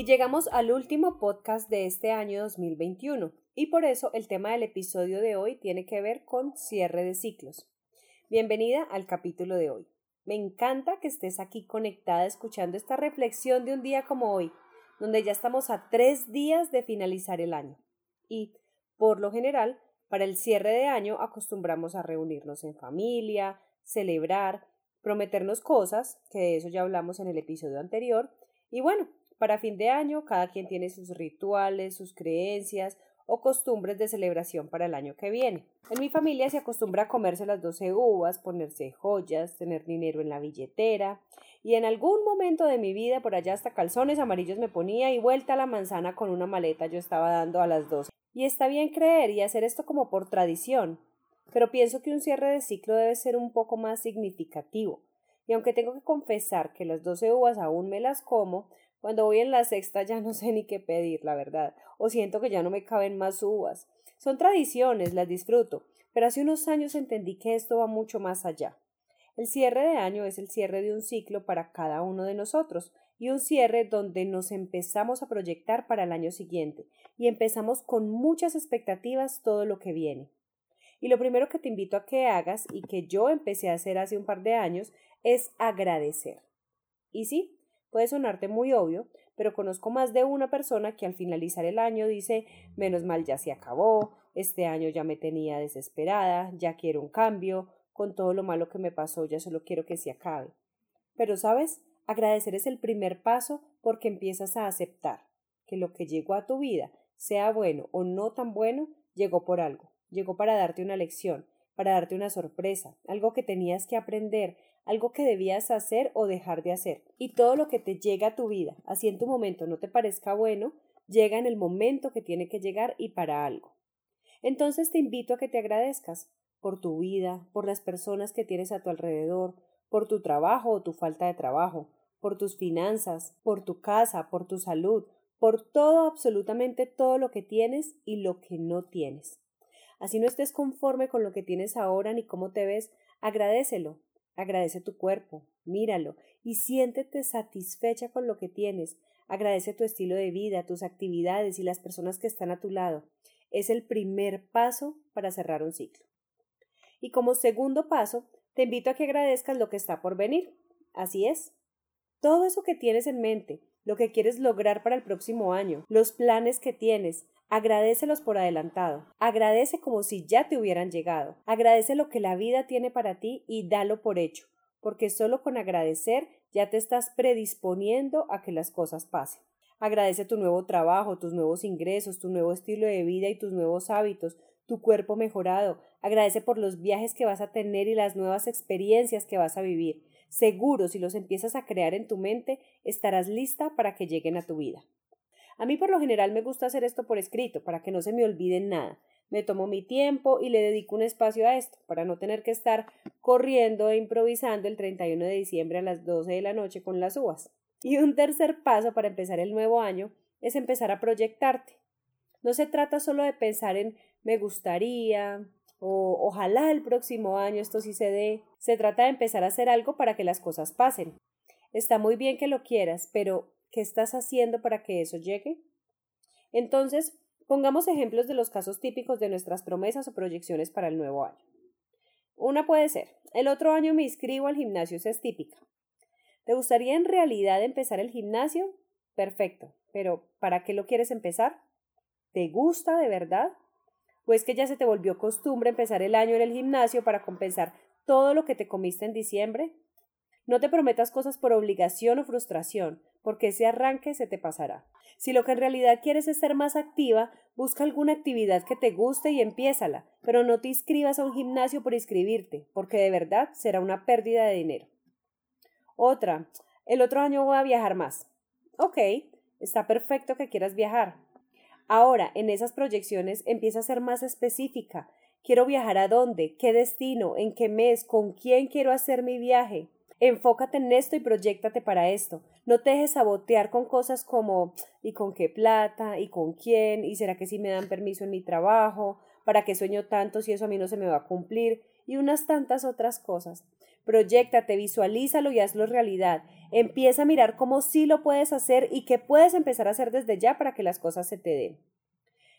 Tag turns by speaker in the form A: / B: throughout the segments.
A: Y llegamos al último podcast de este año 2021 y por eso el tema del episodio de hoy tiene que ver con cierre de ciclos. Bienvenida al capítulo de hoy. Me encanta que estés aquí conectada escuchando esta reflexión de un día como hoy, donde ya estamos a tres días de finalizar el año. Y, por lo general, para el cierre de año acostumbramos a reunirnos en familia, celebrar, prometernos cosas, que de eso ya hablamos en el episodio anterior, y bueno, para fin de año, cada quien tiene sus rituales, sus creencias o costumbres de celebración para el año que viene. En mi familia se acostumbra a comerse las doce uvas, ponerse joyas, tener dinero en la billetera, y en algún momento de mi vida, por allá hasta calzones amarillos me ponía y vuelta la manzana con una maleta yo estaba dando a las doce. Y está bien creer y hacer esto como por tradición, pero pienso que un cierre de ciclo debe ser un poco más significativo. Y aunque tengo que confesar que las doce uvas aún me las como, cuando voy en la sexta ya no sé ni qué pedir, la verdad, o siento que ya no me caben más uvas. Son tradiciones, las disfruto, pero hace unos años entendí que esto va mucho más allá. El cierre de año es el cierre de un ciclo para cada uno de nosotros y un cierre donde nos empezamos a proyectar para el año siguiente y empezamos con muchas expectativas todo lo que viene. Y lo primero que te invito a que hagas y que yo empecé a hacer hace un par de años es agradecer. Y sí, Puede sonarte muy obvio, pero conozco más de una persona que al finalizar el año dice menos mal ya se acabó, este año ya me tenía desesperada, ya quiero un cambio, con todo lo malo que me pasó ya solo quiero que se acabe. Pero sabes, agradecer es el primer paso porque empiezas a aceptar que lo que llegó a tu vida, sea bueno o no tan bueno, llegó por algo, llegó para darte una lección, para darte una sorpresa, algo que tenías que aprender, algo que debías hacer o dejar de hacer. Y todo lo que te llega a tu vida, así en tu momento no te parezca bueno, llega en el momento que tiene que llegar y para algo. Entonces te invito a que te agradezcas por tu vida, por las personas que tienes a tu alrededor, por tu trabajo o tu falta de trabajo, por tus finanzas, por tu casa, por tu salud, por todo, absolutamente todo lo que tienes y lo que no tienes. Así no estés conforme con lo que tienes ahora ni cómo te ves, agradecelo, Agradece tu cuerpo, míralo y siéntete satisfecha con lo que tienes. Agradece tu estilo de vida, tus actividades y las personas que están a tu lado. Es el primer paso para cerrar un ciclo. Y como segundo paso, te invito a que agradezcas lo que está por venir. Así es. Todo eso que tienes en mente, lo que quieres lograr para el próximo año, los planes que tienes, Agradecelos por adelantado. Agradece como si ya te hubieran llegado. Agradece lo que la vida tiene para ti y dalo por hecho, porque solo con agradecer ya te estás predisponiendo a que las cosas pasen. Agradece tu nuevo trabajo, tus nuevos ingresos, tu nuevo estilo de vida y tus nuevos hábitos, tu cuerpo mejorado. Agradece por los viajes que vas a tener y las nuevas experiencias que vas a vivir. Seguro, si los empiezas a crear en tu mente, estarás lista para que lleguen a tu vida. A mí por lo general me gusta hacer esto por escrito, para que no se me olvide nada. Me tomo mi tiempo y le dedico un espacio a esto, para no tener que estar corriendo e improvisando el 31 de diciembre a las 12 de la noche con las uvas. Y un tercer paso para empezar el nuevo año es empezar a proyectarte. No se trata solo de pensar en me gustaría o ojalá el próximo año esto sí se dé. Se trata de empezar a hacer algo para que las cosas pasen. Está muy bien que lo quieras, pero ¿Qué estás haciendo para que eso llegue? Entonces, pongamos ejemplos de los casos típicos de nuestras promesas o proyecciones para el nuevo año. Una puede ser, el otro año me inscribo al gimnasio, esa es típica. ¿Te gustaría en realidad empezar el gimnasio? Perfecto, pero ¿para qué lo quieres empezar? ¿Te gusta de verdad? ¿O es que ya se te volvió costumbre empezar el año en el gimnasio para compensar todo lo que te comiste en diciembre? No te prometas cosas por obligación o frustración, porque ese arranque se te pasará. Si lo que en realidad quieres es ser más activa, busca alguna actividad que te guste y empiézala, pero no te inscribas a un gimnasio por inscribirte, porque de verdad será una pérdida de dinero. Otra, el otro año voy a viajar más. Ok, está perfecto que quieras viajar. Ahora, en esas proyecciones empieza a ser más específica. Quiero viajar a dónde, qué destino, en qué mes, con quién quiero hacer mi viaje. Enfócate en esto y proyectate para esto. No te dejes sabotear con cosas como ¿y con qué plata? ¿y con quién? ¿y será que sí me dan permiso en mi trabajo? ¿Para qué sueño tanto si eso a mí no se me va a cumplir? Y unas tantas otras cosas. Proyectate, visualízalo y hazlo realidad. Empieza a mirar cómo sí lo puedes hacer y qué puedes empezar a hacer desde ya para que las cosas se te den.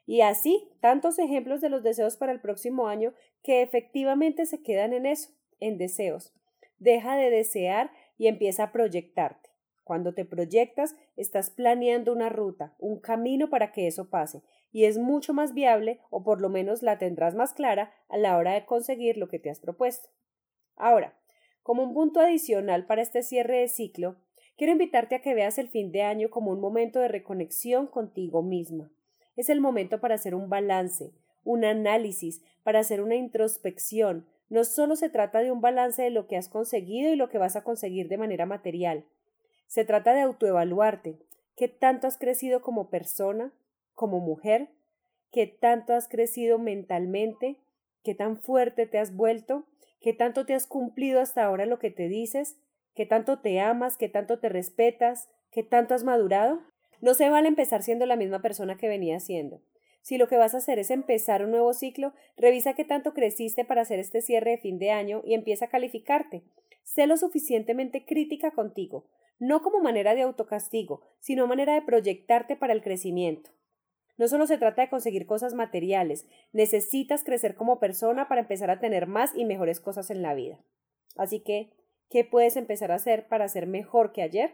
A: Y así, tantos ejemplos de los deseos para el próximo año que efectivamente se quedan en eso, en deseos. Deja de desear y empieza a proyectarte. Cuando te proyectas, estás planeando una ruta, un camino para que eso pase, y es mucho más viable, o por lo menos la tendrás más clara a la hora de conseguir lo que te has propuesto. Ahora, como un punto adicional para este cierre de ciclo, quiero invitarte a que veas el fin de año como un momento de reconexión contigo misma. Es el momento para hacer un balance, un análisis, para hacer una introspección, no solo se trata de un balance de lo que has conseguido y lo que vas a conseguir de manera material. Se trata de autoevaluarte. ¿Qué tanto has crecido como persona, como mujer? ¿Qué tanto has crecido mentalmente? ¿Qué tan fuerte te has vuelto? ¿Qué tanto te has cumplido hasta ahora lo que te dices? ¿Qué tanto te amas? ¿Qué tanto te respetas? ¿Qué tanto has madurado? No se vale empezar siendo la misma persona que venía siendo. Si lo que vas a hacer es empezar un nuevo ciclo, revisa qué tanto creciste para hacer este cierre de fin de año y empieza a calificarte. Sé lo suficientemente crítica contigo, no como manera de autocastigo, sino manera de proyectarte para el crecimiento. No solo se trata de conseguir cosas materiales, necesitas crecer como persona para empezar a tener más y mejores cosas en la vida. Así que, ¿qué puedes empezar a hacer para ser mejor que ayer?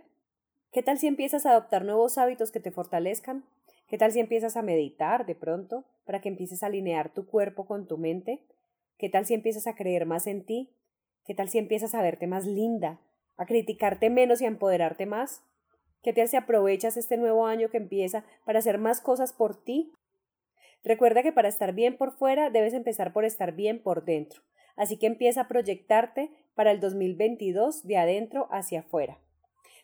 A: ¿Qué tal si empiezas a adoptar nuevos hábitos que te fortalezcan? ¿Qué tal si empiezas a meditar de pronto para que empieces a alinear tu cuerpo con tu mente? ¿Qué tal si empiezas a creer más en ti? ¿Qué tal si empiezas a verte más linda, a criticarte menos y a empoderarte más? ¿Qué tal si aprovechas este nuevo año que empieza para hacer más cosas por ti? Recuerda que para estar bien por fuera debes empezar por estar bien por dentro. Así que empieza a proyectarte para el 2022 de adentro hacia afuera.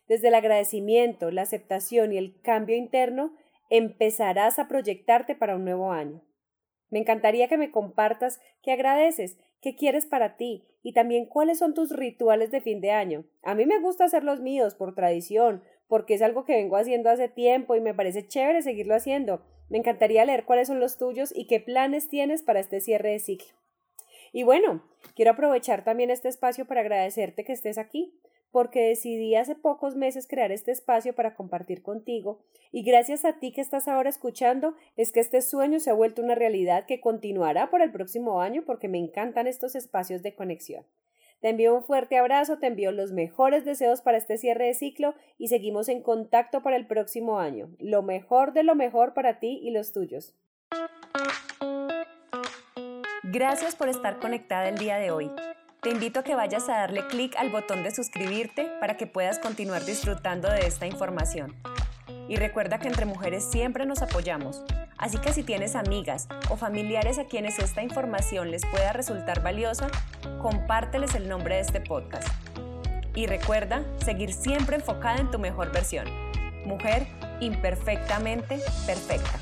A: Desde el agradecimiento, la aceptación y el cambio interno, empezarás a proyectarte para un nuevo año. Me encantaría que me compartas qué agradeces, qué quieres para ti y también cuáles son tus rituales de fin de año. A mí me gusta hacer los míos por tradición, porque es algo que vengo haciendo hace tiempo y me parece chévere seguirlo haciendo. Me encantaría leer cuáles son los tuyos y qué planes tienes para este cierre de ciclo. Y bueno, quiero aprovechar también este espacio para agradecerte que estés aquí porque decidí hace pocos meses crear este espacio para compartir contigo y gracias a ti que estás ahora escuchando es que este sueño se ha vuelto una realidad que continuará por el próximo año porque me encantan estos espacios de conexión. Te envío un fuerte abrazo, te envío los mejores deseos para este cierre de ciclo y seguimos en contacto para el próximo año. Lo mejor de lo mejor para ti y los tuyos.
B: Gracias por estar conectada el día de hoy. Te invito a que vayas a darle clic al botón de suscribirte para que puedas continuar disfrutando de esta información. Y recuerda que entre mujeres siempre nos apoyamos, así que si tienes amigas o familiares a quienes esta información les pueda resultar valiosa, compárteles el nombre de este podcast. Y recuerda seguir siempre enfocada en tu mejor versión. Mujer imperfectamente perfecta.